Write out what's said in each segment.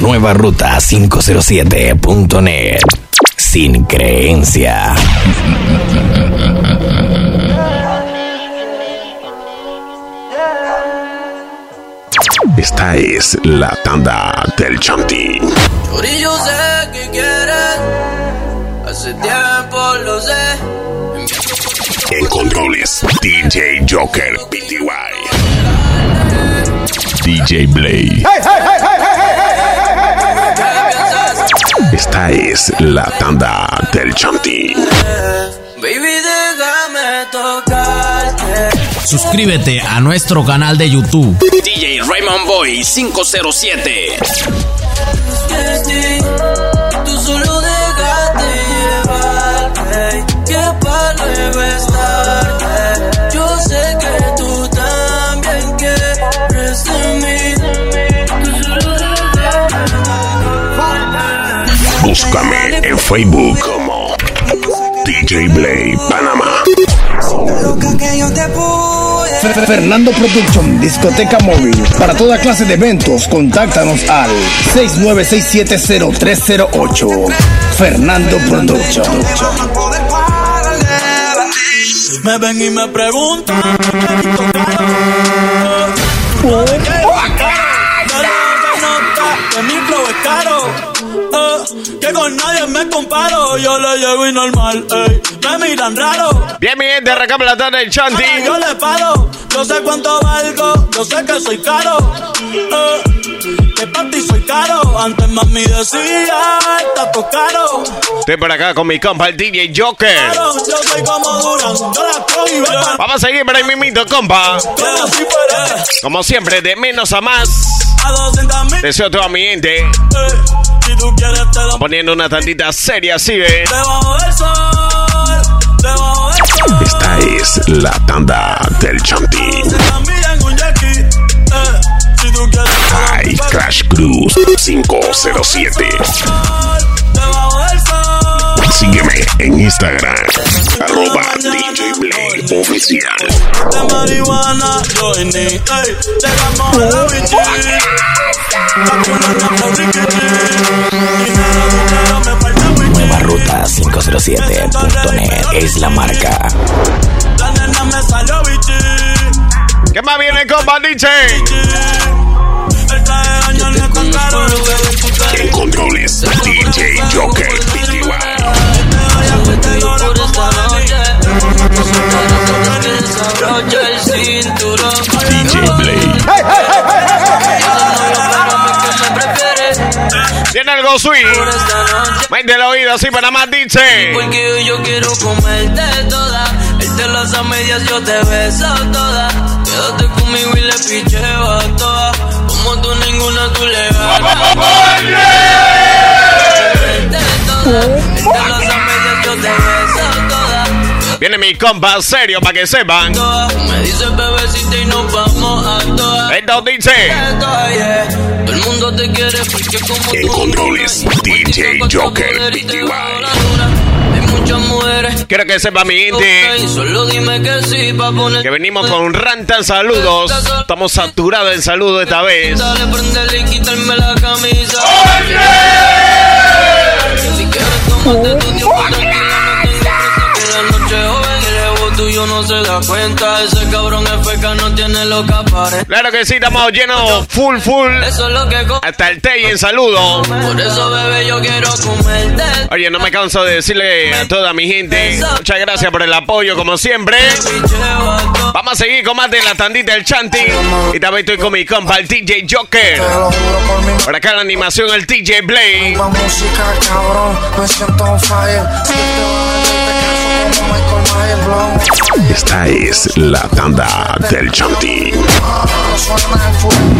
Nueva Ruta 507.net. Sin creencia. Esta es la tanda del Chanti. Chori, yo sé que quieres. Hace tiempo lo sé. En controles, DJ Joker PTY. DJ Blade. Esta es la tanda del Chanti. Baby, déjame tocarte. Suscríbete a nuestro canal de YouTube. DJ Raymond Boy 507. Búscame en Facebook como DJ Blade Panamá. Fernando Production, discoteca móvil. Para toda clase de eventos, contáctanos al 69670308. Fernando Production. Me ven y me preguntan. Con nadie me comparo. Yo le llego y normal. ey, me miran raro. Bien, mi gente, arrancamos la tarde del Chanti. Ahora yo le paro. Yo sé cuánto valgo. Yo sé que soy caro. eh, que para ti soy caro. Antes mami decía, está todo caro. Estoy por acá con mi compa, el DJ Joker. Caro, Yo soy como Durán. Yo la cojo. Vamos a seguir por ahí mismito, compa. Como si fuera Como siempre, de menos a más. a 200 mil. Deseo a toda mi gente Eh, Si tú quieres te lo poniendo una tantita seria, así ve. Debajo del sol, debajo del sol. Esta es la tanda del Chanti. Eh, quieres High Crash Cruz 507. Sígueme en Instagram. Arroba DJ Blade Oficial. De marihuana, yo. Ey, llegamos a la bichi. Vacunando con riquichi. Dinero, dinero, me falta wichi. Nueva Ruta 507.net es la marca. La nena me salió bichi. ¿Qué más viene, compa, DJ? El traje de baño no es tan caro. En controles, DJ Joker Tiene algo sweet. Mente el oído, así para más, dice. Porque yo quiero comerte toda. Él te las a medias, yo te beso toda. Quédate conmigo y le picheo a todas. Como tú ninguna, tú le ganas. Viene mi compa, serio, para que sepan. Me dice bebecita y nos vamos a todas. Esto dice. Yeah. Todo el mundo te quiere porque como En controles, DJ Joker PTY. Hay muchas mujeres Quiero que sepa mi gente solo dime que sí pa' poner que venimos con rantan saludos. Estamos saturados en saludos esta vez. Dale, prendele y quitarme la camisa Si quieres tómate tu tiempo no se da cuenta Ese cabrón es feca, no tiene lo que aparece Claro que sí, estamos llenos full, full. Eso es lo que Hasta el té y en saludo. Por eso, bebé, yo quiero comerte Oye, no me canso de decirle a toda mi gente, muchas gracias por el apoyo como siempre. Vamos a seguir con más de la tandita del chanting. Y también estoy con mi compa, el DJ Joker. Te lo juro por acá la animación, el DJ Blade. música, cabrón. Me siento on fire. Esta es la tanda del Chanti.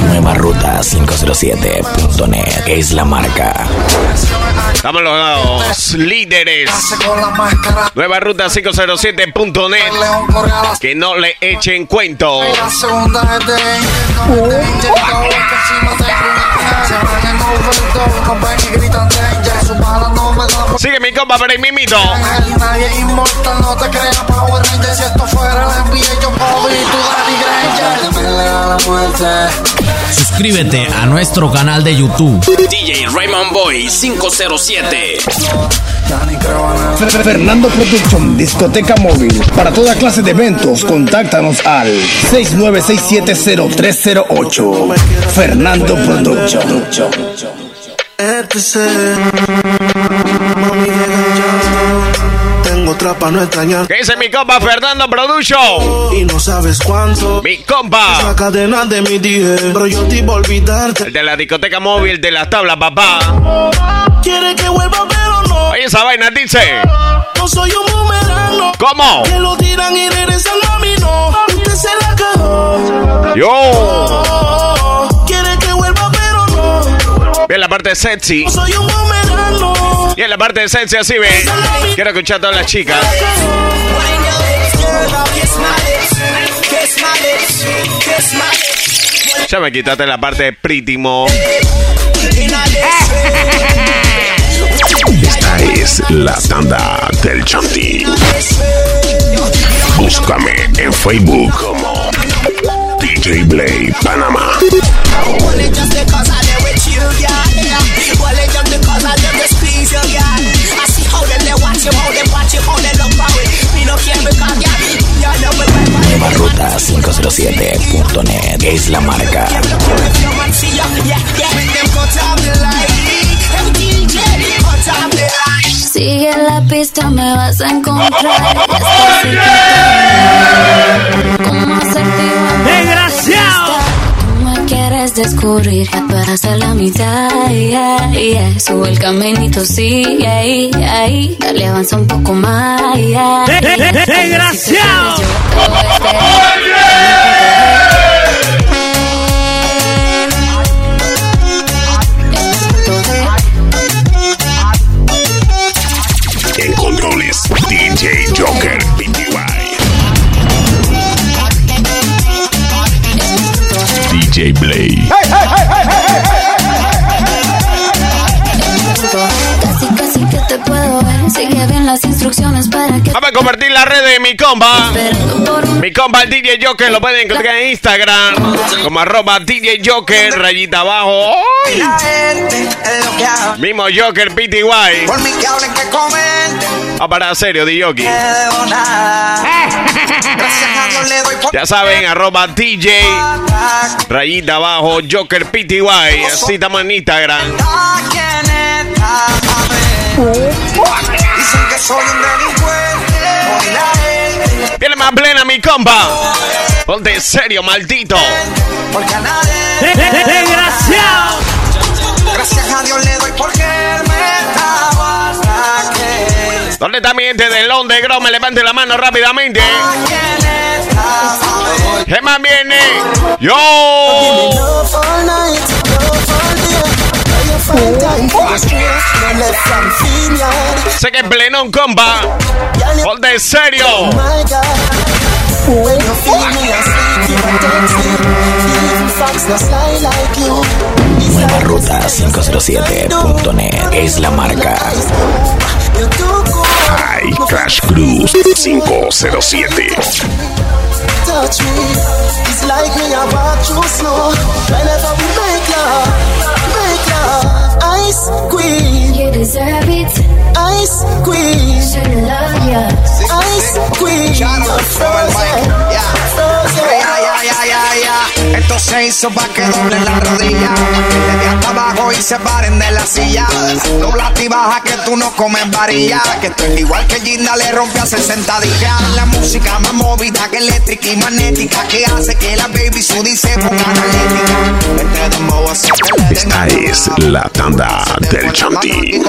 Nueva Ruta 507.net es la marca. Estamos los líderes. Nueva ruta 507.net. León corre a la Que no le echen cuento. Sigue mi compa por ahí mimito. nadie es inmortal, no te creas Power Ranger, si esto fuera la NBA, yo puedo y tú Daddy Granger. a la muerte. Suscríbete a nuestro canal de YouTube. DJ Raymond Boy 507. Ya ni creo en él. Fer- Fernando Production, discoteca móvil. Para toda clase de eventos, contáctanos al 69670308. Fernando Production. Otra pa' no extrañar. ¿Qué dice mi compa Fernando Production? Y no sabes cuánto. Mi compa. La cadena de mi dije. Pero yo te iba a olvidarte. El de la discoteca móvil de las tablas, papá. Quiere que vuelva, pero no. Oye, esa vaina dice. No soy un boomerang. no. ¿Cómo? Que lo tiran y regresan a mí, no. Usted se la cagó. Yo. Quiere que vuelva, pero no. Bien la parte sexy. No soy un boomerang, no. Y en la parte sexy así ve. Quiero escuchar a todas las chicas. Ya me quitaste la parte de prítimo. Esta es la tanda del Chanti. Búscame en Facebook como DJ Blade Panamá. Nueva Ruta 507.net es la marca. Sigue la pista, me vas a encontrar. Descubrir, ya tú eras a la mitad. Yeah, yeah. Sube el caminito, sigue ahí, ahí. Dale, avanza un poco más. Yeah, yeah. ¡Desgraciado! Instrucciones para que. Vamos a compartir la red de mi compa. Un Mi compa el DJ Joker lo pueden encontrar en Instagram como arroba DJ Joker, rayita abajo. Mismo Joker PTY. Por mí que hablen, que comenten. Ah, para serio, DJ. Ya saben, arroba DJ, rayita abajo, Joker PTY. Así estamos en Instagram. Soy un delincuente. La gente, Viene más plena, mi compa. Ponte serio, maldito. porque a nadie. ¡Desgraciado! Gracias a Dios le doy porque él me estaba hasta que. ¿Dónde está mi gente del Underground? Me levante la mano rápidamente. ¿Qué más viene? ¡Yo! Sé que en pleno, compa. Ponte serio. Nueva Ruta 507.net es la marca. High Crash Cruise 507. touch like me. Ice queen, You deserve it. ice queen, Should love ya. ice queen. You're frozen, frozen. Ya, ya, ya, ya, ya. Esto se hizo pa' que doblen la rodilla. Pa' que le dé hasta abajo y se paren de la silla. Dobla y baja que tú no comes varilla. Que estoy igual que Ginda le rompe a 60 días. La música más movida que eléctrica y magnética. Que hace que la baby Sudi se ponga analítica. Este Esta es la tanda del Chanti.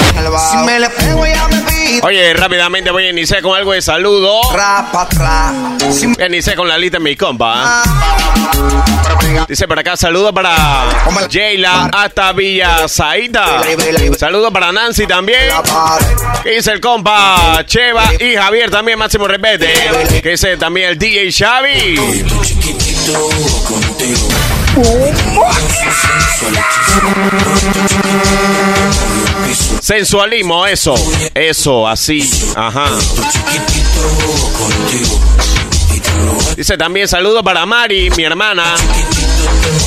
Oye, rápidamente voy a iniciar con algo de saludo. Voy a iniciar con la lista de mi compa. Dice por acá, saludo para Jayla hasta Villa Saída. Saludo para Nancy también. dice el compa Cheva y Javier también, máximo respete. Que dice también el DJ Xavi. Sensualismo, eso. Eso, así. Ajá. Dice también saludo para Mari, mi hermana.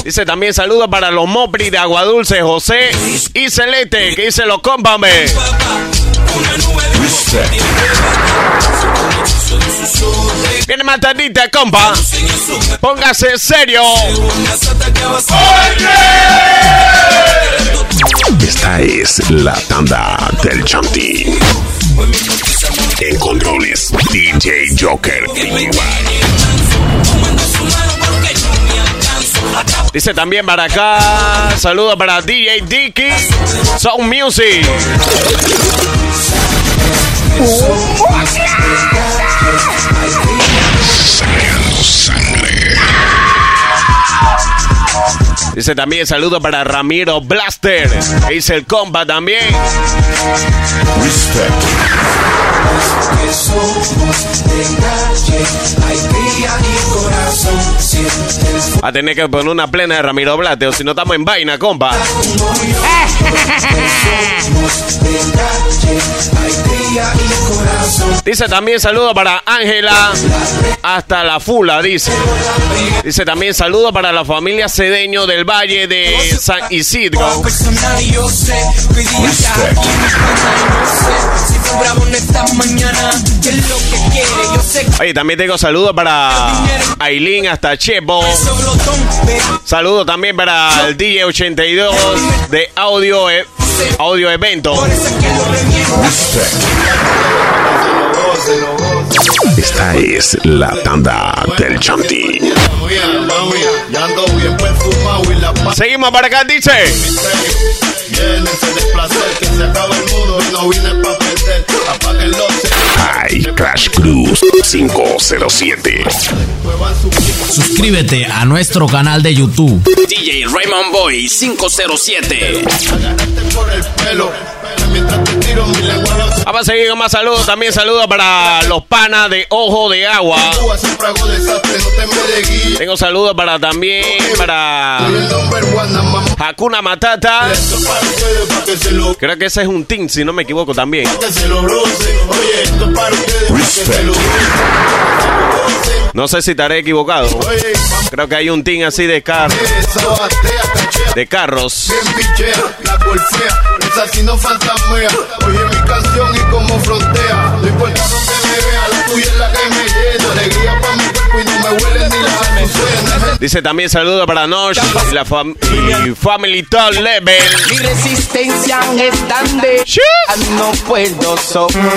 Dice también saludos para los Mopri de Aguadulce, José y Celeste, que dice los cómpame. Viene matadita, compa. Póngase serio. Esta es la tanda del Chantín. En controles, DJ Joker. Dice también para acá. Saludos para DJ Dicky. Sound Music. Dice también saludo para Ramiro Blaster. Dice el compa también. Va a tener que poner una plena de Ramiro Blaster o si no estamos en vaina, compa. Dice también saludo para Ángela hasta la Fula, dice. Dice también saludo para la familia Cedeño del Valle de San Isidro. Oye, también tengo saludos para Aileen hasta Chepo. Saludo también para el DJ 82 de Audio, e- audio Evento. Esta es la tanda del Chantín. Seguimos para acá, dice. Ay, Crash Cruz 507. Suscríbete a nuestro canal de YouTube. DJ Raymond Boy 507. Vamos a seguir con más saludos. También saludos para los panas de Ojo de Agua. Tengo saludos para también para Hakuna Matata. Creo que ese es un team, si no me equivoco también. No sé si estaré equivocado. Creo que hay un team así de car de carros. La golpea, esa si no fantasmea. Oye mi canción y como frontea. No importa donde me vea, la tuya es la que me llena. Alegría para mi cuerpo y no me huele ni la azucenas. Dice también saludos para Nosh y la fam y Family Top Level. Mi resistencia es tan de no puedo soportar.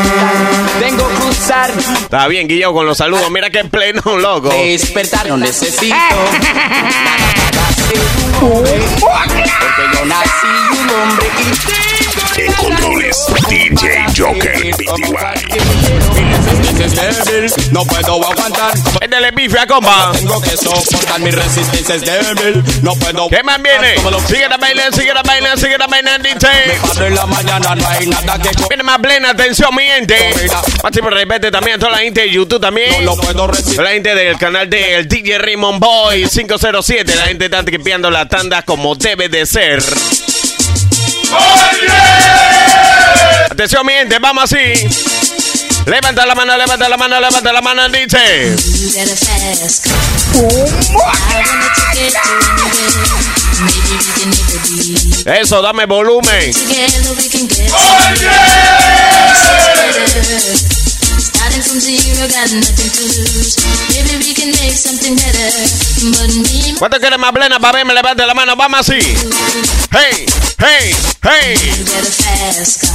Tengo que cruzar, Está bien, Guillermo, con los saludos. Mira qué pleno, loco. despertar, no necesito hombre. Porque yo nací un hombre y En controles, DJ Joker PTY. es débil, no puedo aguantar. Métele bife a compa. Tengo que soportar, mi resistencia es débil, no puedo ¿Qué más viene? Sigue la bailando, sigue la bailando, sigue la bailando, en la mañana no hay nada que Viene más plena atención, mi gente. Máximo respeto también a toda la gente de YouTube también. No puedo resistir. Toda la gente del canal del DJ Raymond Boy 507. La gente está tripeando la tanda como debe de ser. Atención, mi gente, vamos así. Levanta la mano, levanta la mano, levanta la mano, dice. Eso, dame volumen. Together Starting from zero, got nothing to lose. Maybe we can make something better. But me, ¿Cuánto quiere más plena para verme? Levante la mano, vamos así. Hey, hey, hey. you got a fast car.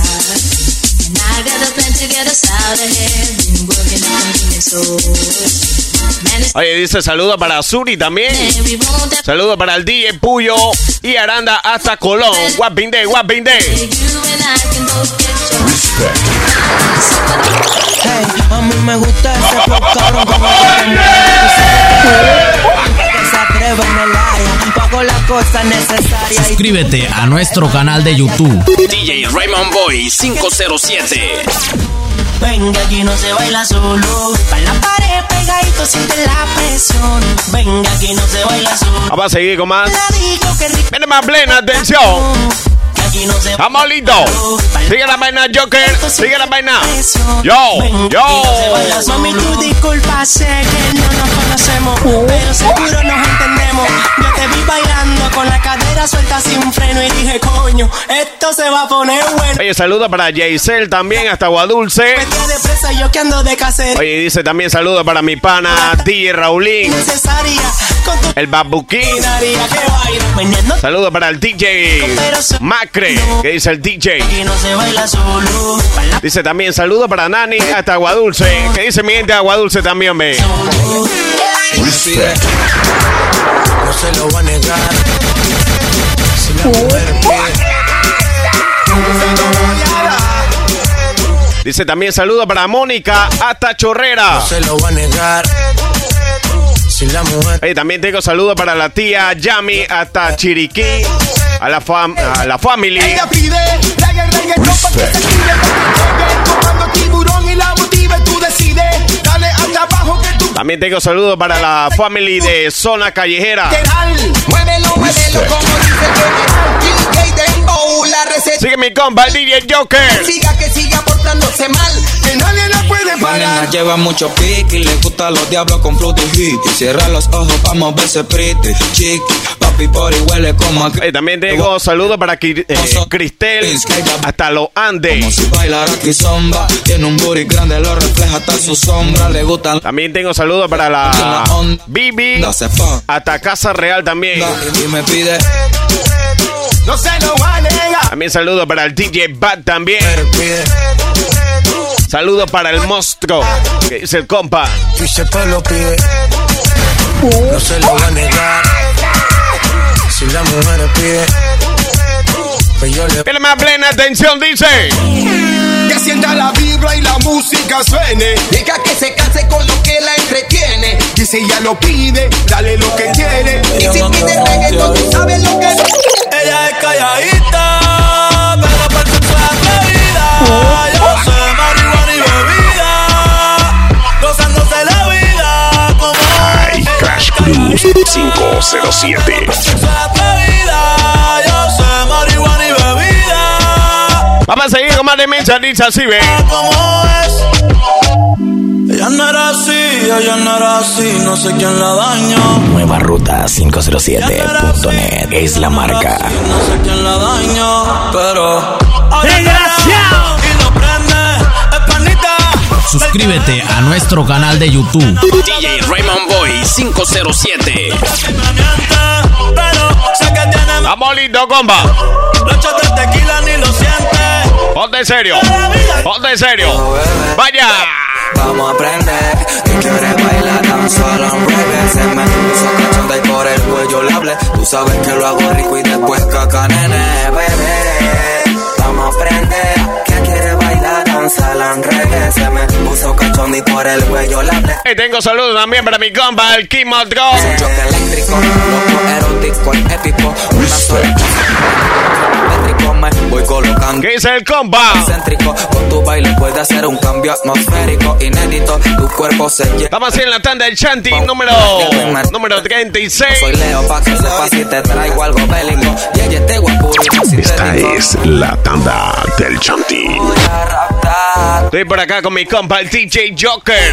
And I got a plan to get us out of here. Been working at convenience stores. Oye, dice saludo para Suri también. Saludo para el DJ Puyo y Aranda hasta Colón. Both get your Hey, a mí me gusta ese flow cabrón como que se atreve en el área. Pago las cosas necesarias y Suscríbete a nuestro canal de YouTube. DJ Raymond Boy 507. venga aquí no se baila solo. Pa' la pared pegadito siente la presión. Venga aquí no se baila solo. Vamos a seguir con más. Viene más plena, atención. Sigue la vaina, Joker. Sigue la vaina. Yo, yo. Mami, tú disculpa, sé que no nos conocemos, pero seguro nos entendemos. Yo te vi bailando con la cadera suelta sin freno y dije, coño, esto se va a poner bueno. Oye, saludo para Jaisel también, hasta Guadulce. Cacería Oye, dice también saludo para mi pana DJ Raulín, el Babuquín. Saludo para el DJ Macre, que dice el DJ. Dice también saludo para Nani hasta Aguadulce. Que dice mi gente Aguadulce también, No se lo va a negar. Si la mujer pide, Dice también saludo para Mónica hasta Chorrera. no se lo va a negar. Si la mujer Oye, también tengo saludo para la tía Yami hasta Chiriquí. A la, fam a la family. Ella pide pa' que También tengo saludo para la family de Zona Callejera. Muévelo, muévelo como dice la receta. Sigue mi compa, el DJ Joker. Siga que siga portándose mal, que nadie la puede La nena parar. lleva mucho pique y le gusta los diablos con fruity hit. Y cierra los ojos para moverse pretty. Chiqui, papi por y huele como a también tengo saludo para eh, Cristel hasta los Como Andes. si bailara aquí zomba. Tiene un booty grande, lo refleja hasta su sombra. Le gustan También tengo saludo para la Bibi la hasta Casa Real también. Y me pide, No se lo va a negar. También saludo para el DJ Bad también. Saludo para el monstruo, que dice el compa. Y se te lo pide. No se lo va a negar. Si la mujer pide, pues yo le Tiene más plena atención, dice. Que sienta la vibra y la música suene. Deja que se canse con lo que la entretiene. Y si ella lo pide, dale lo que quiere. Y si pide reggaetón, tú sabes lo que Ella es calladita, pero por su atrevida. Yo sé marihuana y bebida, gozándose la vida como Ay, Crash Cruz 507. su atrevida. Yo sé marihuana y bebida, Vamos a seguir con más de mensajes, dice así, ve. como es. Ella no era así, ella no era así, no sé quién la dañó. Nueva ruta 507.net es la marca. No sé quién la dañó, pero. ¡Desgraciado! Y no prende, es panita. Suscríbete a nuestro canal de YouTube. DJ Raymond Boy 507. Me miente, pero sé que tiene Vamos lindo, siente. Ponte en serio. Ponte en serio. Vaya. Vamos a aprender. Tú quieres bailar tan solo un reggae. Se me puso cachonda y por el cuello le hablé. Tú sabes que lo hago rico y después caca, nene, bebé. Vamos a aprender. Que quiere bailar tan solo un. Se me puso cachonda y por el cuello le hablé. Y tengo saludos también para mi compa, el Kim Drop. Un choque eléctrico, loco erótico y épico. Una sola voy colocando. ¿Qué dice el compa? Céntrico, con tu baile puede hacer un cambio atmosférico inédito. Tu cuerpo se llena. Estamos haciendo la tanda del Chanti número, número 36. Soy Leo pa' que sepas si te traigo algo bélico. Esta es la tanda del Chanti. Estoy por acá con mi compa, el DJ Joker.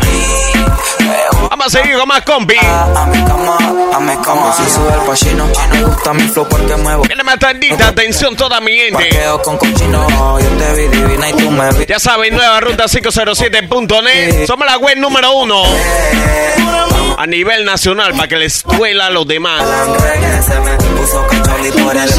Vamos a seguir con más compi. A mi cama, a mi cama. Si sube el pachino, me gusta mi flow porque muevo. Viene más tardita, atención toda mi gente. Parqueo con cochino. Yo te vi divina y tú me vi. Ya saben, nueva ruta 507.net. Somos la web número uno a nivel nacional para que les duela a los demás. Por el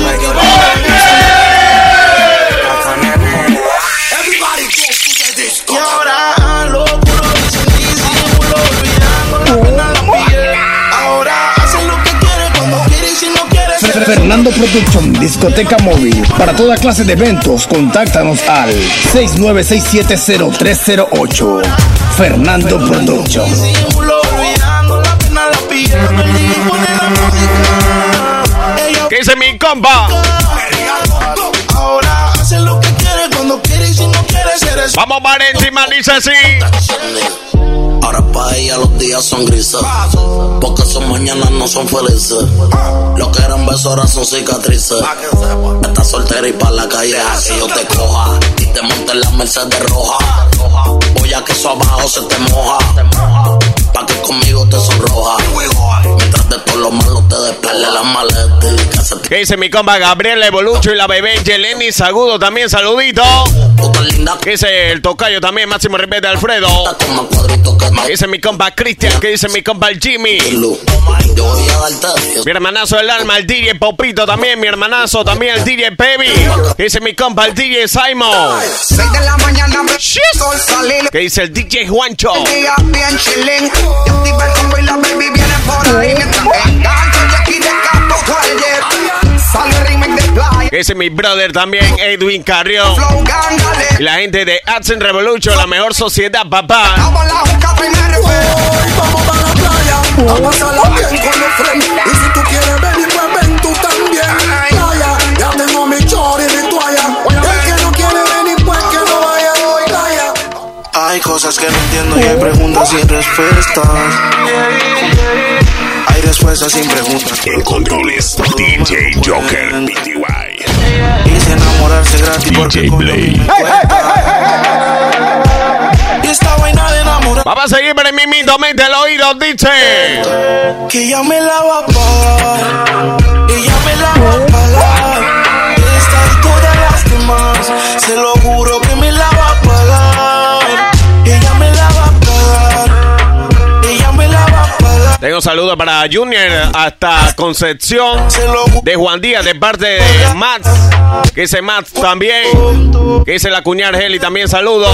Fernando Production, discoteca móvil. Para toda clase de eventos, contáctanos al 69670308. Fernando Production. ¿Qué dice mi compa? ahora hacen lo que quieren cuando quieren y si no quieren ser eso. Vamos para encima, dice así. Ahora pa' ella los días son grises. Porque son mañanas no son felices. Lo que eran besos ahora son cicatrices. Estás soltera y pa' la calle así yo te coja. Y te monte en la Mercedes roja. Voy a que eso abajo se te moja. Pa' que conmigo te sonroja. De todo lo malo te despele la maleta. ¿Qué dice mi compa Gabriel Evolucho y la bebé Yeleni Sagudo también? Saludito. ¿Qué dice el tocayo también? Máximo respeto Alfredo. ¿Qué dice mi compa Cristian? ¿Qué dice mi compa el Jimmy? Mi hermanazo del alma, el DJ Popito también. Mi hermanazo también, el DJ Pevi. ¿Qué dice mi compa el DJ Simon? 6 de la mañana me sol salir. ¿Qué dice el DJ Juancho? El día bien chilling. Yo activa el combo y la baby viene por ahí. Mientras ¿Qué dice mi brother también, Edwin Carrión? Y la gente de Action Revolution, la mejor sociedad, papá. Vamos a la juca primero. Vamos para la playa, a pasarla bien con los friends. Y si tú quieres venir, pues ven tú también. Playa, ya tengo mi chor y mi toalla. El que no quiere venir, pues que no vaya hoy. Playa. Hay cosas que no entiendo y hay preguntas sin respuestas. Hay respuestas sin preguntas. En controles, DJ Joker, PTY. Y si enamorarse gratis porque DJ Blade. Y esta vaina de enamorar Vamos a seguir pero mismito mente el oído, dice. que ya me la va a pagar. Y ya me la va a pagar. Saludos para Junior hasta Concepción de Juan Díaz de parte de Max. Que dice Max también. Que dice la cuñada Heli también saludo.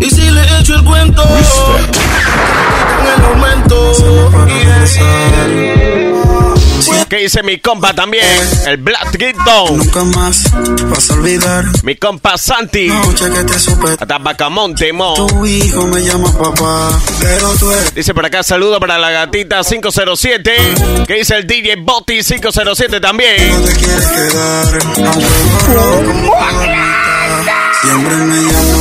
Y si le echo el cuento con el aumento. Que dice mi compa también. El Black Gitton. Nunca más vas a olvidar Mi compa Santi. la noche que te supe. Hasta Bacamonte, mo. Tu hijo me llama papá, pero tú eres Dice por acá saludo para la gatita 507. Que dice el DJ Boti 507 también. no te quieres quedar. Aunque. Siempre me llama,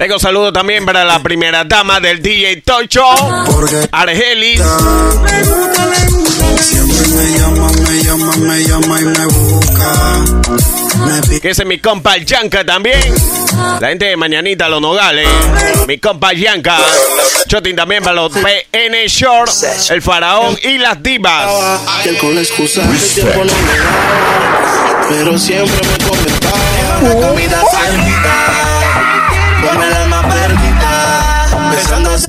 Tengo saludo también para la primera dama del DJ Tocho. Argelis. siempre me llama, me llama, me llama y me busca. Me pide Que ese es mi compa Yanka también. La gente de Mañanita, los Nogales. Mi compa Yanka. Chotin también para los PN Short, el Faraón y las Divas. con excusa. Pero siempre me comentaba. El alma perdida.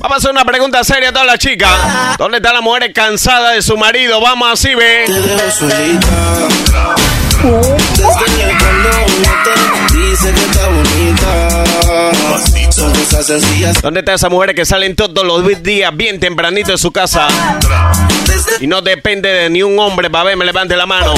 Vamos a hacer una pregunta seria a todas las chicas. ¿Dónde están las mujeres cansadas de su marido? Vamos así, ve. te dejo solita. Desde cuando uno te dice que está bonita. ¿Dónde están esas mujeres que salen todos los días bien tempranito de su casa? Y no depende de ni un hombre para ver, me levante la mano.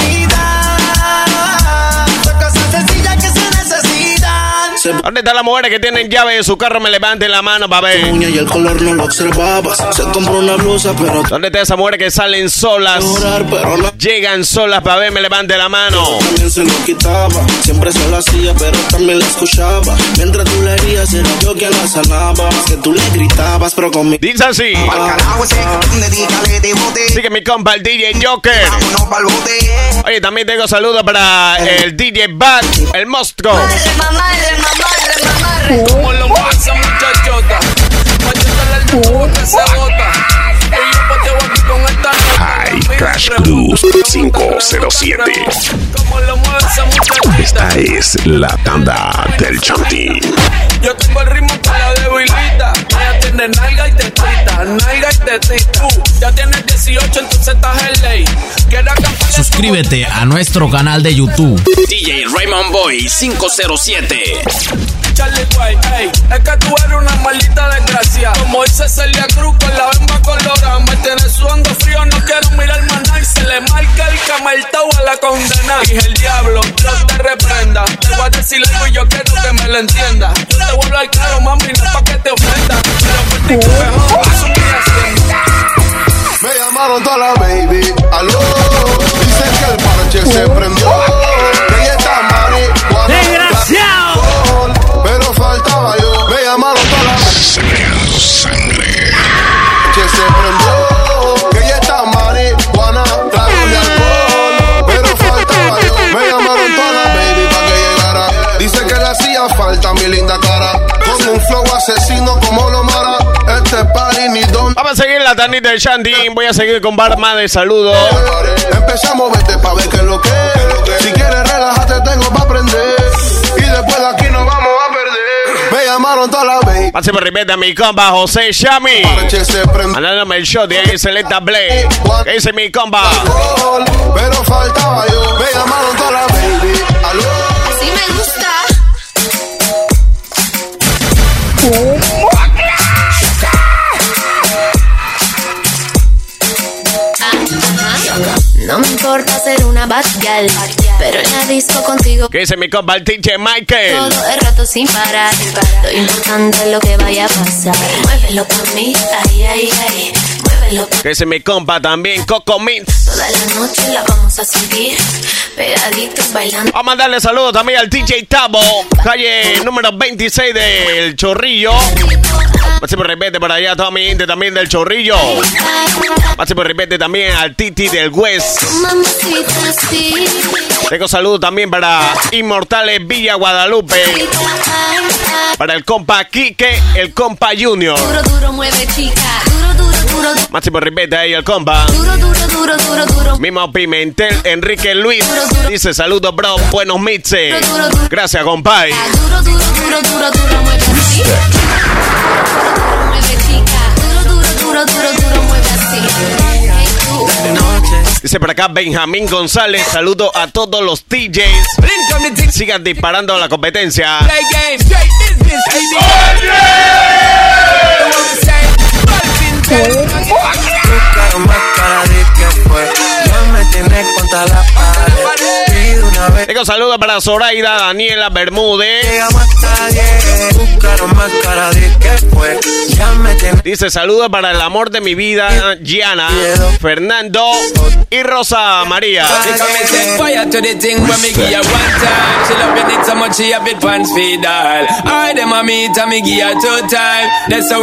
¿Dónde están las mujeres que tienen llave de su carro? Me levanten la mano para ver. uña y el color no lo observabas. Se compró una blusa, pero ¿Dónde están esas mujeres que salen solas? llorar, pero no. Llegan solas para ver, me levante la mano. También se lo quitaba, siempre se lo hacía, pero también la escuchaba. Mientras tú le herías, era yo quien la sanaba. Que tú le gritabas, pero conmigo. Dice así. Bote. Sigue mi compa el DJ Joker. Bote. Oye, también tengo saludos para el DJ Bad, el monstruo. Como lo esa muchachota. Machétale el tubo que se bota. Y yo pateo aquí con esta. High Crash Cruz 507. Como lo mueve esa muchachota. Esta es la tanda del Chantín. Yo tengo el ritmo para la tiene nalga y tetita, nalga y tetita. Uh, ya tienes 18, entonces estás en ley. Suscríbete a nuestro canal de YouTube. DJ Raymond Boy 507. Charlie Way, ey, es que tú eres una maldita desgracia. Como dice Celia Cruz con la bemba colorada. Me tienes sudando frío, no quiero mirar maná. Y se le marca el camartao a la condena. Dije el diablo, no te reprenda. Te voy a decir algo y yo quiero que me lo entienda. Yo te voy a hablar claro, mami, no es pa' que te ofenda. Pero Me llamaron toda la baby, aló. La tandita de Shandy. Voy a seguir con bar más de saludos. Empezamos, vete pa' ver qué es lo que es. Si quieres relajarte, tengo pa' aprender. Y después de aquí nos vamos a perder. Me llamaron toda la vez. Pase por repente a mi compa José Shami. Mandándome el shot de ahí, Selecta Play. ¿Qué dice mi compa? Pero faltaba yo. Me llamaron toda la baby. Aló. No me importa ser una bad girl, pero en la disco contigo ¿Qué dice mi compa el DJ Michael? todo el rato sin parar. Lo importante es lo que vaya a pasar. Muévelo por mí, ay, ay, ay. ¿Qué dice mi compa también? Coco Mintz. toda la noche, la vamos a seguir. Pegaditos bailando. Vamos a mandarle saludos también al DJ Tabo, calle número 26 del Chorrillo. Por repente por allá a toda mi gente también del Chorrillo. Pase por repente también al Titi del West. Tengo saludos también para Inmortales Villa Guadalupe. Para el compa Quique, el compa Junior. Duro, duro, mueve, chica. Máximo repete ahí el compa. duro, duro, duro, duro, duro. Mismo Pimentel, Enrique Luis. Dice saludos, bro. Buenos mixes. Gracias, compay. Duro, duro, duro, duro, duro, mueve así. Duro, duro, mueve, chica. Duro, duro, duro, duro, duro, mueve así. Hey, tú. Dice por acá Benjamín González. Saludos a todos los DJs. Sigan disparando la competencia. Buscaron más para decir que fue. Ya me tienes contra la pared. Vez. Tengo saludos para Zoraida Daniela Bermúdez. Llegamos hasta 10. Buscaron más cara de que fue. Ya me tienes. Dice saludos para el amor de mi vida, Gianna, Fernando y Rosa María.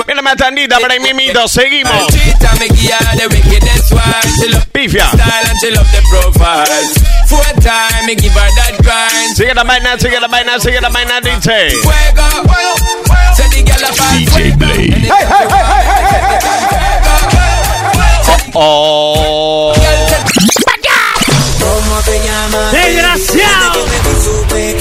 Mira más tandita para el mimito, seguimos. Treat and me give her the wickedest one. She love Pifia. style and she love the profile. Four time me give her that grind. Sigue la vaina, sigue la vaina, sigue la vaina, dice. Fuego, say the girl a fall DJ Blade. Oh. ¿Cómo te llamas? ¡Desgraciado! Desde que te supe que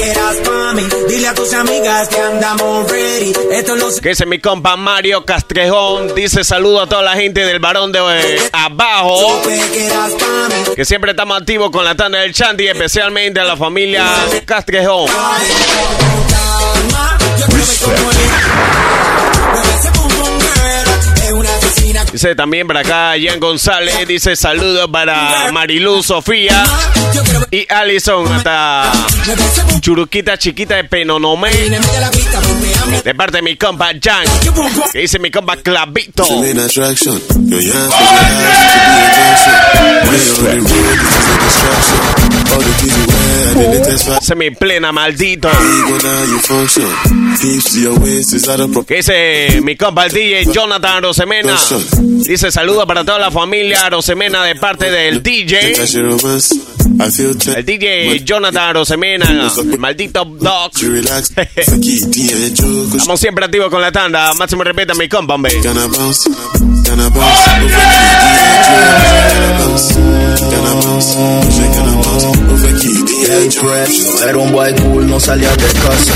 eras pa' mí. Dile a tus amigas que andamos ready. Esto. Que ese mi compa Mario Castrejón dice saludo a toda la gente del varón de eh, abajo. Que siempre estamos activos con la tanda del Chanti, especialmente a la familia Castrejón. Dice también para acá Ian González, dice saludos para Mariluz Sofía y Alison hasta Churuquita Chiquita de Penonomé. De parte de mi compa Jan, que dice mi compa Clavito. Attraction. Your yams is your eyes to be a junction. When you're on the road, this is a distraction. All the things you wear, I did the test fire. Se me plena maldito. Que dice mi compa el DJ Jonathan Rosemena. Dice saludos para toda la familia Rosemena de parte del DJ. El. DJ Jonathan Rosemena, el maldito dog. Estamos siempre activos con la tanda. Máximo repita mi compa, hombre. Fresh, era un boy cool, no salía de casa.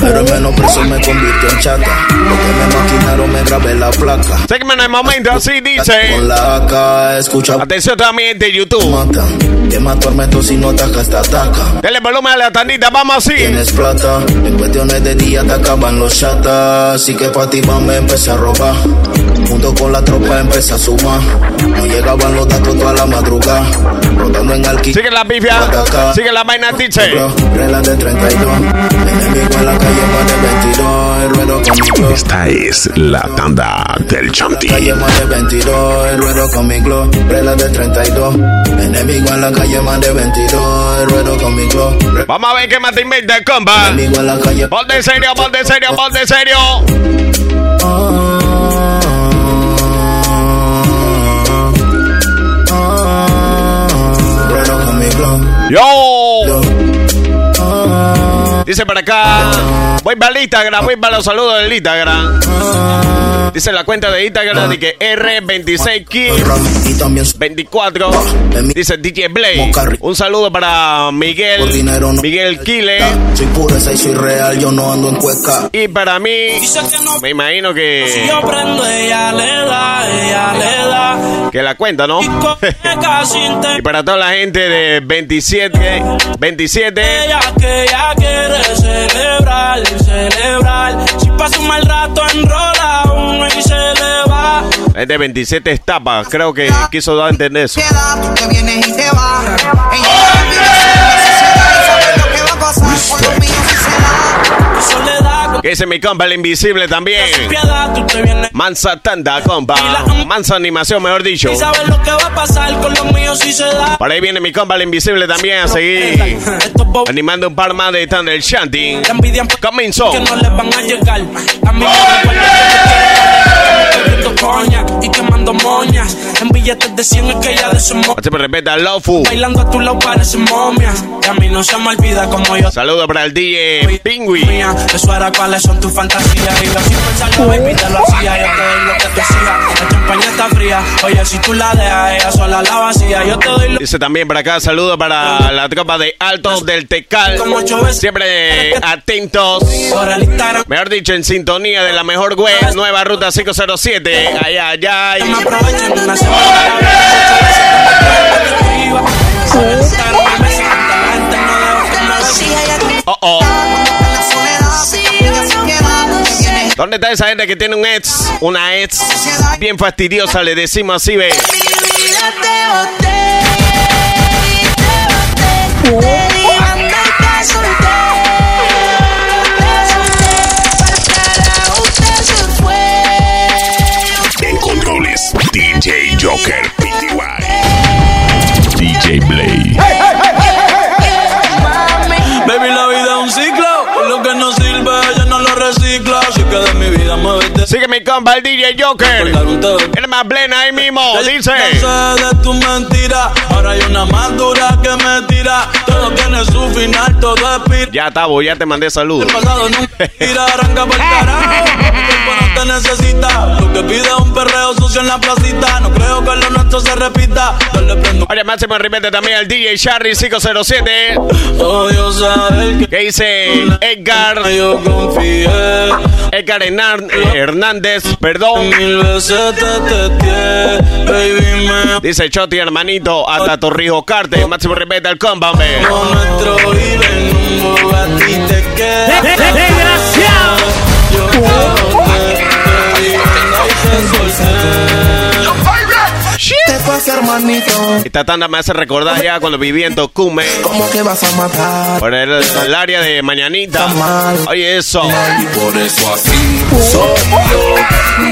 Pero en menos preso me convirtió en chata. Lo que me maquinaron me grabé la placa. Séqueme en el momento, así dice. Con la AK, escucha, Atención también de YouTube. matan. Quema tormento si no atacas, te ataca. Dele volumen a la tandita, vamos así. Tienes plata, en cuestiones de día te acaban los chatas. Así que pa' ti me empecé a robar. Junto con la tropa empecé a sumar. No llegaban los datos toda la madrugada. Rodando en alquiler. Sigue la pifia. Sigue la vaina. Regla de 32. Enemigo en la calle más de 22. El ruedo con mi glow. Esta es la tanda del Chanti. Calle más de 22. El ruedo con mi glow. Regla de 32. Enemigo en la calle más de 22. El ruedo con mi glow. Vamos a ver qué más te inventa el compa. Enemigo en la calle. Ponte serio, ponte serio, ponte serio. Yo. Dice para acá. Voy para el Instagram, voy para los saludos del Instagram. Dice la cuenta de Instagram de que R26K24. Dice DJ Blade. Un saludo para Miguel. Miguel Kile. Soy pureza y soy real, yo no ando en cueca. Y para mí, me imagino que. Yo prendo, ella le da, ella le da. Que la cuenta, ¿no? y para toda la gente de 27, 27. Ella que ella quiere celebrar, celebrar. Si pasa un mal rato, enrola uno y se le va. Es de 27 etapas, creo que quiso dar a entender eso. Tú te vienes y te vas. Ella vive en la sociedad y sabe lo que va a pasar con los míos si se da. Ese mi compa el invisible también. Mansa tanda, compa. Mansa animación, mejor dicho. Por ahí viene mi compa el invisible también a seguir animando un par más de Thunder Shanty. Comenzó. que no les van a llegar. A mí quiero coña y quemando moñas. En billetes de 100 es que de su respeta, Lofu. Bailando a tu lado. Y a mí no se me olvida como yo Saludos para el DJ Pingui. mía. Eso era cuáles son tus fantasías. Y yo baby, te lo hacía. Yo te doy lo que. La champaña está fría. Oye, si tú la dejas, ella sola la vacía. Yo te doy lo Dice también para acá, saludos para la tropa de Altos del Tecal. Siempre atentos. Mejor dicho, en sintonía de la mejor web, nueva ruta 507. Ay, ay, ay. Me aprovecho en una semana. Oh, oh. ¿Dónde está esa gente que tiene un ex? Una ex bien fastidiosa, le decimos así, ve. Sigue mi compa, el DJ Joker. El más plena ahí mismo, dice. De tu mentira. Ahora hay una más dura que me tira. Todo tiene su final, todo es pir. Ya, Tabo, ya te mandé saludos. El pasado nunca tira, arranca por carajo. Mi cuerpo no te necesita. Lo que pide es un perreo sucio en la placita. No creo que lo nuestro se repita. Dale prendo. Oye, máximo también el DJ Sharry 507. Odio saber que ¿Qué dice Edgar? yo confié. Edgar Hernan- Hernández, perdón. Dice Choti, hermanito, hasta Torrijos Carte. Máximo Bugatti te queda. ¡Desgraciado! Te pasa, hermanito. Esta tanda me hace recordar ya cuando viví en Tocume. ¿Cómo que vas a matar? Por el, el área de Mañanita. Oye, eso. Y por eso así soy yo.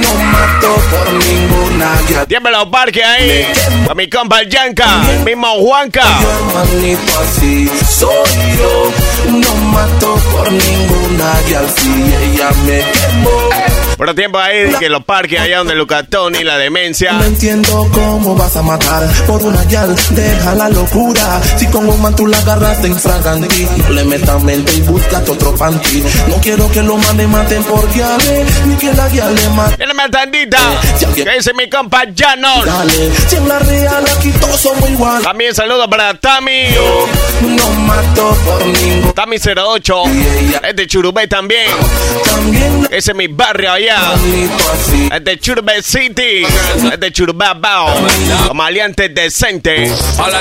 No mato por ninguna guía. Dímelo, parque ahí. A mi compa el Yanka. El mismo Juanca. Hermanito así soy yo. No mato por ninguna guía. Si ella me quemó. Por el tiempo ahí de que los parques allá donde Lucatón y la demencia. No entiendo cómo vas a matar por una yal, deja la locura. Si con un man tú la agarraste infraganti, no le metas mente y búscate otro panty. No quiero que lo mande maten por guiale, ni que la guía le mate. Más tandita. Que dice mi compa Janon. Dale, si en la real aquí todos somos igual. También saludos para Tami. No mato por ningún. Tami 08. Es de Churubé también. También Ese es mi barrio allá. hermanito así. Es de Churubé City. Es de Churubá Bao. Como aliante decente. All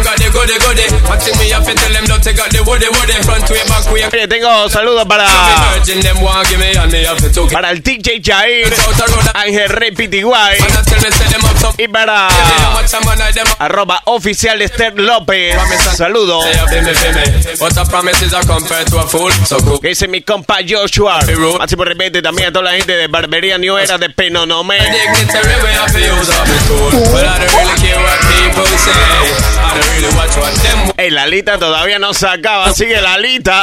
Them got the goody goody. One thing me have to tell them, don't take out the woody woody. Front way, back way. Oye, tengo saludos para, para el DJ Jair, Ángel Rey some. y para arroba oficial Esther López. Saludos. Que dice mi compa Joshua. Máximo repente también a toda la gente de Barbería New Era de Penonomé. Ey, la lita todavía no se acaba, sigue la lita.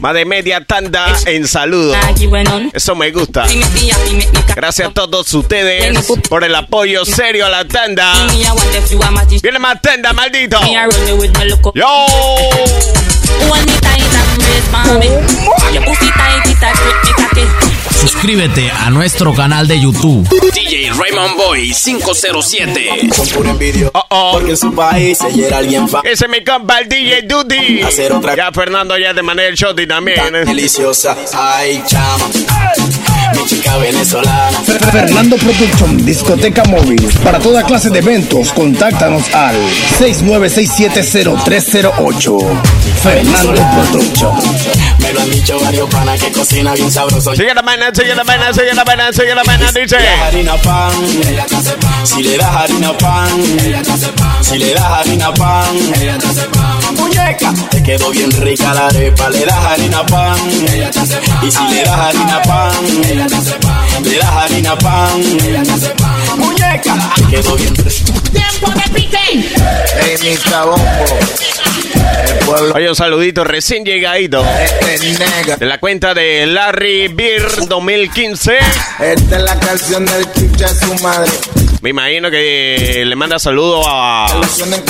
Más de media tanda en saludo. Eso me gusta. Gracias a todos ustedes por el apoyo serio a la tanda. Viene más tanda, maldito. Yo. Suscríbete a nuestro canal de YouTube. DJ Raymond Boy 507. Son pura envidia. Porque en su país ayer alguien fa. Ese es mi compa, el DJ Duty. Hacer otra Ya Fernando ya de manera el shotty también. tan deliciosa. Ay, chama. Mi chica venezolana. Fernando Production, discoteca móvil. Para toda clase de eventos, contáctanos al 69670308. Fernando Production. Me lo han dicho varios panas que cocina bien sabroso. Sigue la vaina, sigue la vaina, sigue la vaina, sigue la vaina, dice. Si le das harina pan, si le das harina pan, si le das harina pan, muñeca, te quedó bien rica la arepa, le das harina pan, y si le das harina pan, le das harina pan, muñeca, te quedó bien. Tiempo de Mr. Bombo. El pueblo Oye, un saludito recién llegadito. De la cuenta de Larry Beer 2015. Esta es la canción del chucha de su madre. Me imagino que le manda saludo a,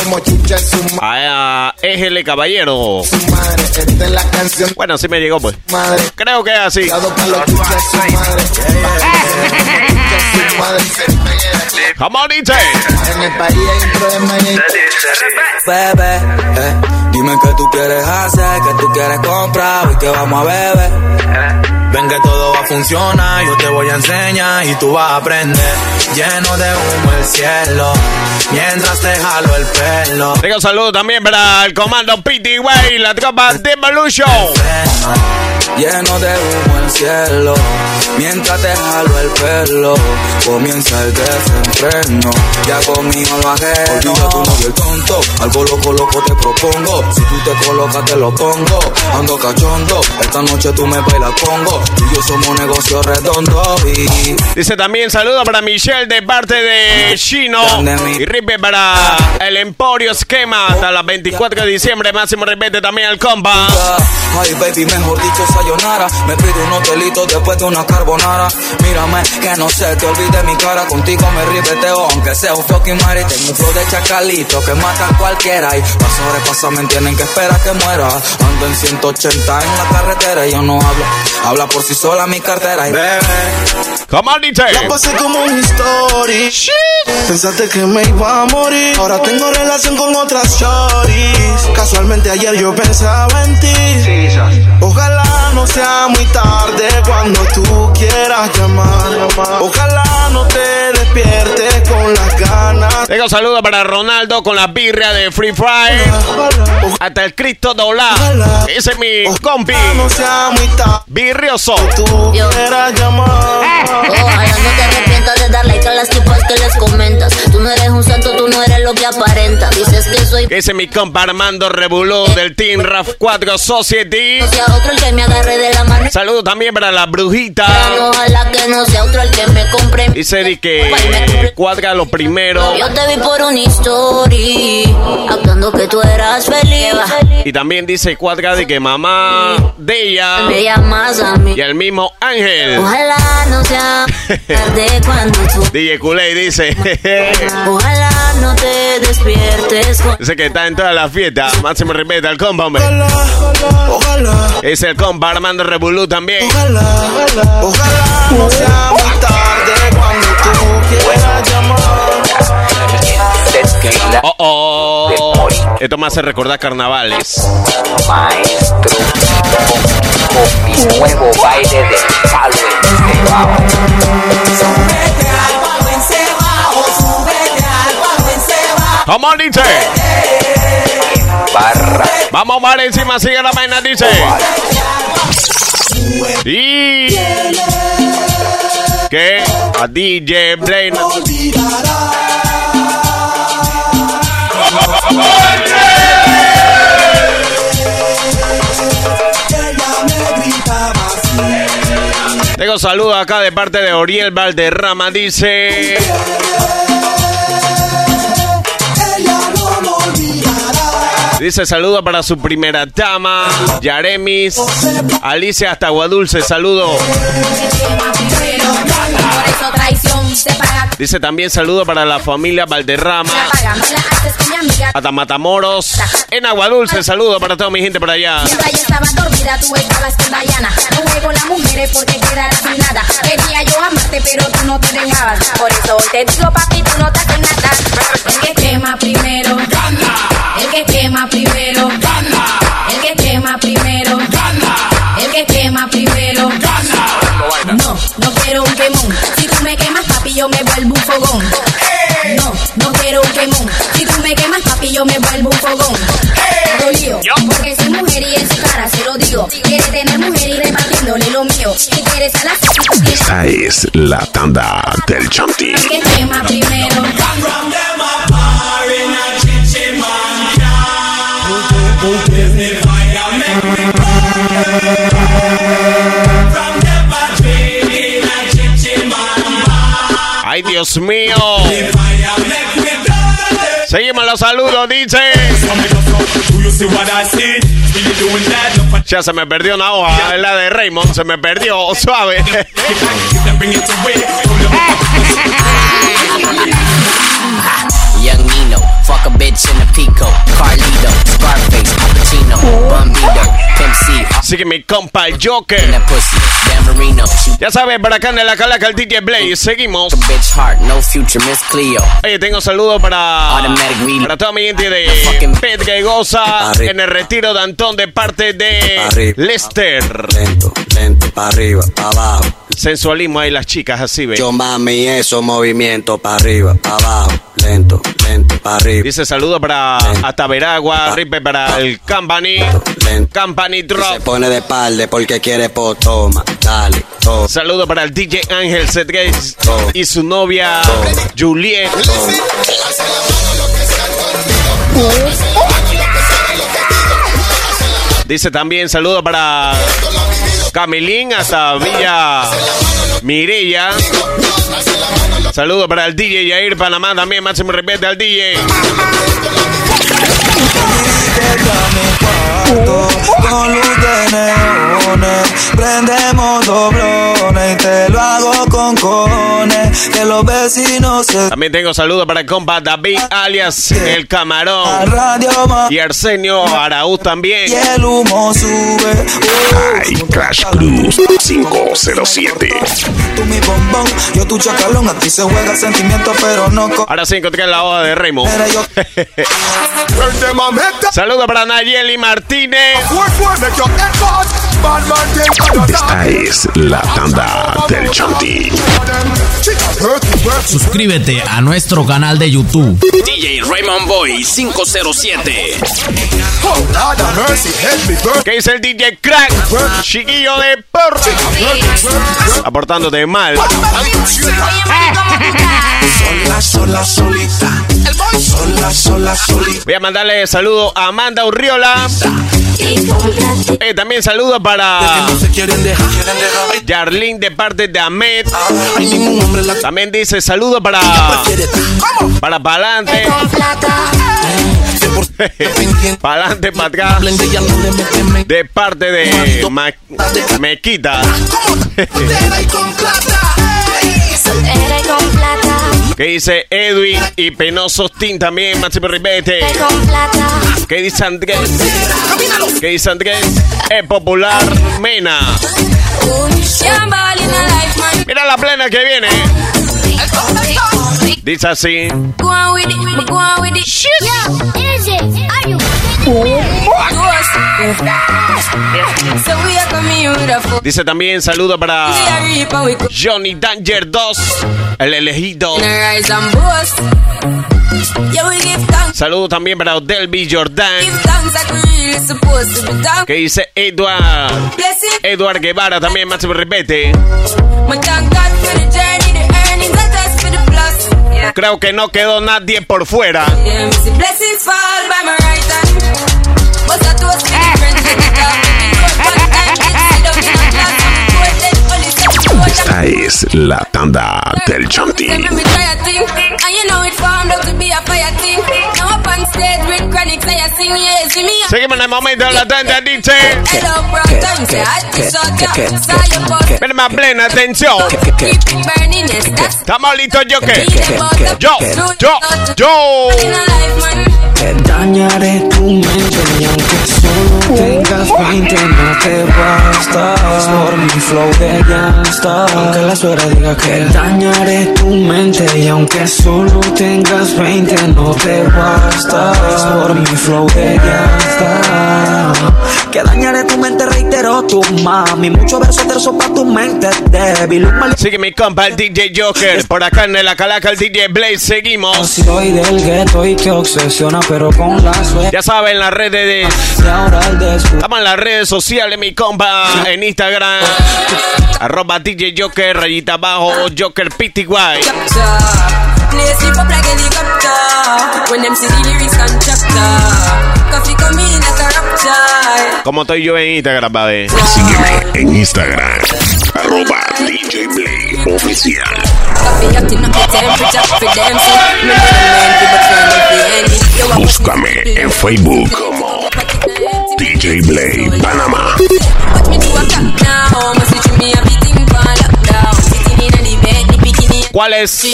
como chucha de su a, a Ejele Caballero. madre. Esta es la canción Bueno, sí me llegó pues. su madre. Creo que es así. Su madre. ¿Cómo dice? En el país hay un problema y hay Bebé, eh, dime qué tú quieres hacer, qué tú quieres comprar, hoy que vamos a beber. Ven que todo va a funcionar, yo te voy a enseñar y tú vas a aprender. Lleno de humo el cielo, mientras te jalo el pelo. Tengo un saludo también para el comando Pity Way, la tropa de Evolution. Lleno de humo el cielo, mientras te jalo el pelo. Comienza el desenfreno, ya conmigo lo ajeno. Olvida tu novio el tonto, algo loco loco te propongo. Si tú te colocas te lo pongo, ando cachondo. Esta noche tú me bailas congo, tú y yo somos negocio redondo. Y Dice también saludo para Michelle de parte de Chino. Y ripe para el Emporio Esquema hasta las 24 de diciembre. Máximo repete también al compa. Ay, baby, mejor dicho, sayonara. Me pido un hotelito después de una carbonara. Mírame, que no se te olvide mi cara. Contigo me ribeteo, aunque sea un fucking mari. Tengo un flow de chacalito que mata a cualquiera. Y para sobrepasarme tienen que esperar que muera. Ando en 180 en la carretera y yo no hablo. Habla por sí sola mi cartera. Y bebé, ¿Cómo dice? La pasé como un story. Pensaste que me iba a morir. Ahora tengo relación con otras shorties. Casualmente ayer yo pensaba en ti. Ojalá no sea muy tarde cuando tú quieras llamar. Ojalá no te despiertes con las ganas. Tengo saludo para Ronaldo con la birria de Free Fry. Hasta el Cristo Doblá. Ese es mi compi. No sea tarde. Birrioso. Tú quieras llamar. De dar like a las tipas que les comentas. Tú no eres un santo, tú no eres lo que aparentas. Dices que soy Ese es mi compa Armando Rebuló del Team RAF 4 Society. no sea otro el que me agarre de la mano. Saludo también para la brujita. Ojalá que no sea otro el que me compre. Que cuadra lo primero. Yo te vi por un story, actuando que tú eras feliz. Y también dice cuadra de que mamá de ella Me llamas a mí. y el mismo Ángel. Ojalá no sea tarde cuando. DJ Kulei dice. Ojalá no te despiertes. Dice que está en toda la fiesta. Máximo respeto al compa, hombre. Ojalá, Es el compa Armando Rebulú también. ojalá, ojalá no sea muy tarde cuando tú quieras llamar. Oh, oh. Esto me hace recordar carnavales. Maestro con mi nuevo baile del palo encebado. ¿Cómo dice? Barra. Vamos para encima, sigue la vaina, dice. Y. Que a DJ Blaine. Tengo saludos acá de parte de Oriel Valderrama. Dice. Dice saludo para su primera dama, Yaremis, Alicia hasta Aguadulce, saludo. Dice también saludo para la familia Valderrama, hasta Matamoros, en Aguadulce, saludo para toda mi gente por allá. Por eso hoy te digo, papi, tú no te haces nada. El que quema primero, gana. El que quema primero, gana. El que quema primero, gana. El que quema primero. No, no quiero un quemón. Si tú me quemas, yo me vuelvo un fogón. No, no quiero un quemón. Si tú me quemas, papi, yo me vuelvo un fogón. Dolió, porque soy mujer y en su cara se lo digo. Quiere tener mujer y repartiéndole lo mío. Si quieres a la Esta es la tanda del Chanti. Que quema primero. Dios mío. Seguimos los saludos, dice. Ya se me perdió una hoja, la de Raymond, se me perdió, suave. Young Nino, fuck a bitch in a Pico, Carlito, Scarface, Así que mi compa el Joker. Ya sabes, para acá en la calaca el DJ Blaze. Seguimos. Oye, tengo saludos para, para toda mi gente de Pet que goza en el retiro de Antón de parte de. Lester. Lento, lento, para arriba, para abajo. Sensualismo ahí las chicas así, ve. Yo mami, eso, movimiento, para arriba, para abajo. Lento, lento, para arriba. Dice saludos para hasta Veragua, Ripe para el Company, Company Se Drop. pone de espalda porque quiere po, toma, dale, toma. Saludos para el DJ Ángel Cedrés y su novia Juliet. Dice también saludos para Camilín hasta Villa Mirella. Saludos para el DJ Yair Panamá también, máximo respeto al DJ. Neones, prendemos doblones y te lo hago con cones, que los vecinos se También tengo saludos para el compa David alias El Camarón y Arsenio Araúz también. y el humo sube. Ay, Crash Cruz 507. Tú mi bombón, yo tu chacalón, a ti se juega sentimiento, pero no Ahora sí encontré la hoja de yo- Saludos para Nayeli Martínez. Esta es la tanda del Chanti. Suscríbete a nuestro canal de YouTube. DJ Raymond Boy 507. ¿Qué dice el DJ Crack? Chiquillo de porro. Aportándote mal. Sola, sola, solita. Sola, sola, solita. Voy a mandarle saludos a Amanda Urriola. Eh, también saludos para. Yarlín de parte de Ahmed. También dice saludos para para pa'lante. pa'lante, para. De parte de Ma- Mequita. Soltera y con plata. Que dice Edwin y Penoso Team también, Máximo Ribete. Que dice Andrés. Que dice Andrés. Es popular Mena. Mira la plena que viene. Dice así. Shit. Dice también saludo para Johnny Danger 2, el elegido. Saludo también para Delby Jordan. Que dice Edward. Edward Guevara también, máximo repete. Creo que no quedó nadie por fuera. But that was different. Road es la tanda del Chantín. Let me try a thing. And you know it formed out to be a fire thing. Now up on stage with chronic, say I sing, yeah, see me. Seguimos en el momento de la tanda, dice. Más plena atención. Estamos listos, yo que. Yo, yo, yo. Te dañaré tu mente y aunque tengas 20 no te basta. Por mi flow de gangsta Aunque la suegra diga que dañaré tu mente y aunque solo tengas 20 no te basta. Por mi flow de gangsta Que dañaré tu mente, reitero tu mami Mucho verso terzo pa' tu mente débil Sigue mi compa el DJ Joker. Por acá en la calaca el DJ Blaze. Seguimos. soy del gueto y te obsesiona pero con la suerte Ya saben, las redes de. Estamos en las redes sociales, mi compa. En Instagram. Arroba DJ Joker, rayita abajo, Joker PTY. Play sleep up like helicopter. When them see the lyrics and chapter. Coffee come in a Como estoy yo en Instagram, babe. Sígueme en Instagram. Arroba DJ Oficial. Búscame en Facebook como DJ Blade Panamá. ¿Cuál es?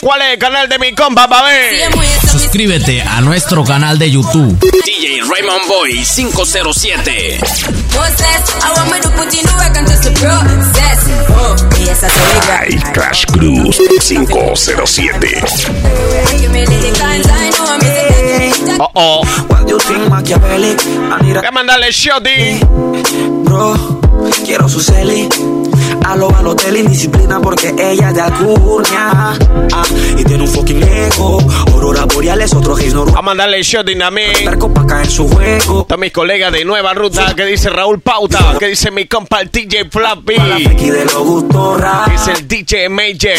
¿Cuál es el canal de mi compa, babe? Suscríbete a nuestro canal de YouTube. DJ Raymond Boy 507. What's that? I want me to put in the work and just the process. Oh, yes, I saw it right. Hay Crash Cruz 507. Give me the kinds I know I'm missing. Oh, oh. Voy a mandarle. Bro, quiero su celi. A lo Balotelli, disciplina porque ella es de Alcurnia. Ah, y tiene un fucking ego. Aurora boreales, otro gays no a mandarle shotty también. Perco pa' caer en su juego. Todos mis colegas de Nueva Ruta, que dice Raúl Pauta, que dice mi compa el DJ Flappy, A de los gustos que dice el DJ Major,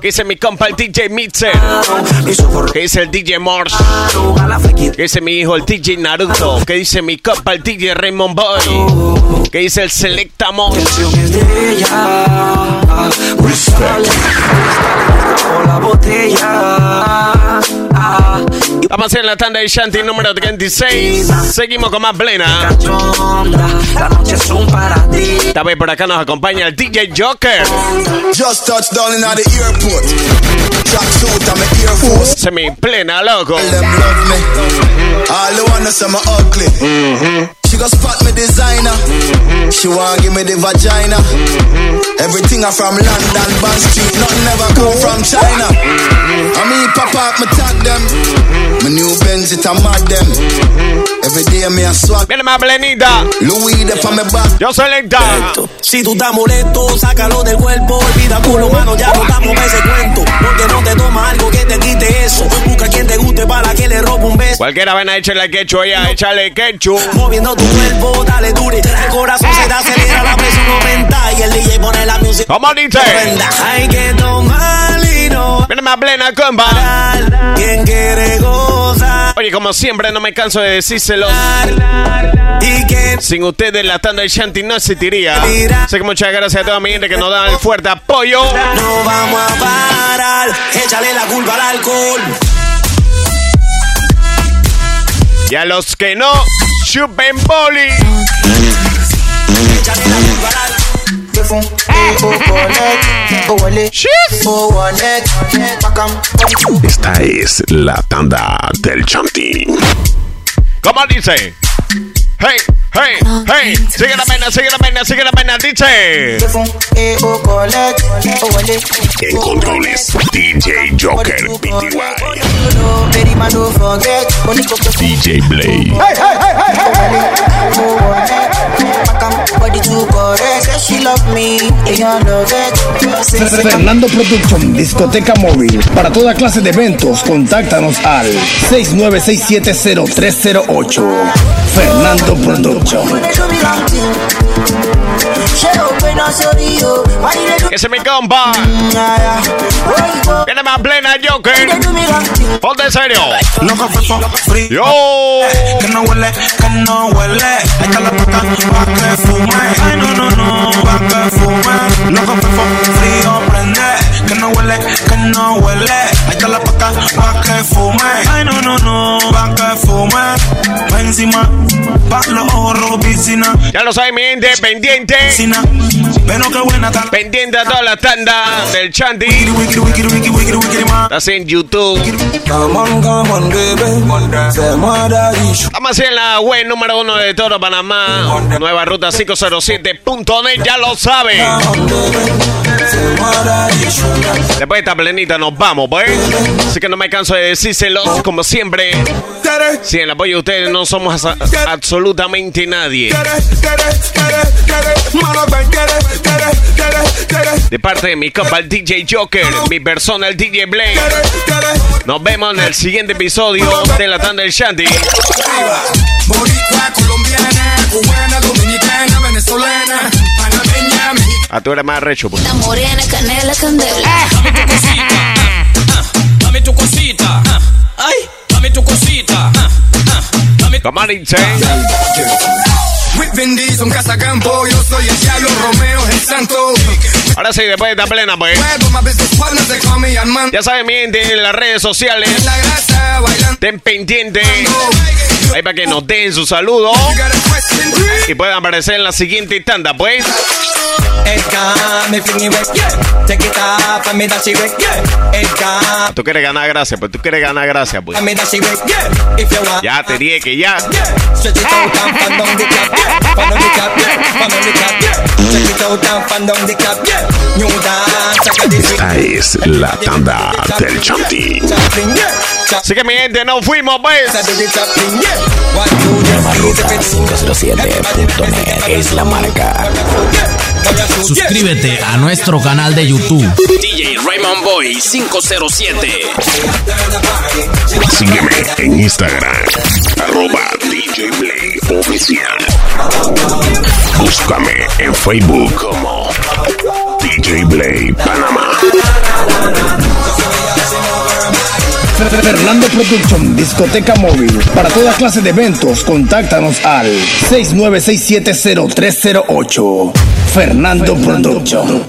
que dice mi compa el DJ Mitzer, que dice el DJ Morse, a que dice mi hijo el DJ Naruto, que dice mi compa el DJ Raymond Boy, que dice el Selecta Mosh. Canción es de ella. Respect. Con la botella. Y Vamos a hacer la tanda de Shanty número 36. Seguimos con más plena. cachonda. La noche es un para ti. Esta vez por acá nos acompaña el DJ Joker. Just touched down in the airport. Tracksuit my Air Force. Semi plena, loco. Them love me. All the wanna say me ugly. She go spot me designer. She want give me the vagina. Everything I from London, Bond Street. Nothing never come from China. I mean, pop up, me tag them. My new Benz, it a mad them. Every day me a swag. Viene más plenita. Louis de for me back. Yo selecta. Si tú estás molesto, sácalo del cuerpo. Olvida culo, mano, ya no estamos pa' ese cuento. Porque no te toma algo que te quite eso. Busca quien te guste para que le robe un beso. Cualquiera ven a echarle quechu allá, échale quechu. Moviendo cuerpo, dale dure. El corazón se te acelera, la presión aumenta. Y el DJ pone la música. ¿Cómo dice? Hay que tomar y no Viene más plena. Quien quiere gozar. Oye, como siempre, no me canso de decírselo. Y que Sin ustedes, la tanda de Shanty no existiría. Así que muchas gracias a toda mi gente que nos da el fuerte apoyo. no vamos a parar. Échale la culpa al alcohol. Y a los que no, chupen boli. Esta es la tanda del Chantín. ¿Cómo dice? Hey, hey, hey. Sigue la pena, sigue la pena, sigue la pena, dice. En controles, DJ Joker PTY. DJ Blade. Fernando Production, discoteca móvil. Para toda clase de eventos, contáctanos al 69670308. Fernando Production. Ese es mi compa. Viene más plena Joker. Ponte en serio. Yo. Eh, que no huele, que no huele. Ahí está la puta pa' que fume. Ay, no, no, no, pa' que fume. Loco, frío, prende. Que no huele, que no huele. Ya lo saben, mi gente, pendiente. Pendiente a toda la tanda del Chandy. Estás en YouTube. Come Estamos en la web número uno de todo Panamá. Nueva ruta 507.net, ya lo saben. Después de esta plenita nos vamos, pues. Así que no me canso de decírselo, como siempre. Sin el apoyo de ustedes no somos a- absolutamente nadie. De parte de mi copa, el DJ Joker, mi persona, el DJ Blake. Nos vemos en el siguiente episodio de la tanda del Shanty. A tu eres más recho, pues. La morena, canela, candela. Tu cosita. Ay, dame tu cosita. dame Diesel, cazacampo, yo soy el diablo, Romeo el santo. Ahora sí, después de esta plena, pues. Ya saben, mi gente, en las redes sociales. Estén pendientes. Ahí para que nos den su saludo. Y puedan aparecer en la siguiente tanda, pues. It got me feeling wet, yeah. Take it off, that she wet, yeah. It got Tú quieres ganar gracia, pues tú quieres ganar gracia, pues. I made that she wet, yeah. If you want, Ya te dije que ya. stretch it out and fan down the cap, yeah. Fan down the cap, yeah. Fan down the cap, yeah. Stretch it out and fan down the cap, yeah. New dance, check out this Esta es la tanda del Chanti. Yeah. Así que mi gente, nos fuimos, pues. Yeah. Nueva ruta 507.net es la marca. Suscríbete a nuestro canal de YouTube. DJ Raymond Boy 507. Sígueme en Instagram, arroba DJ Blade Oficial. Búscame en Facebook como DJ Blade Panamá. Fernando Production, discoteca móvil. Para toda clase de eventos, contáctanos al 69670308. Fernando Production.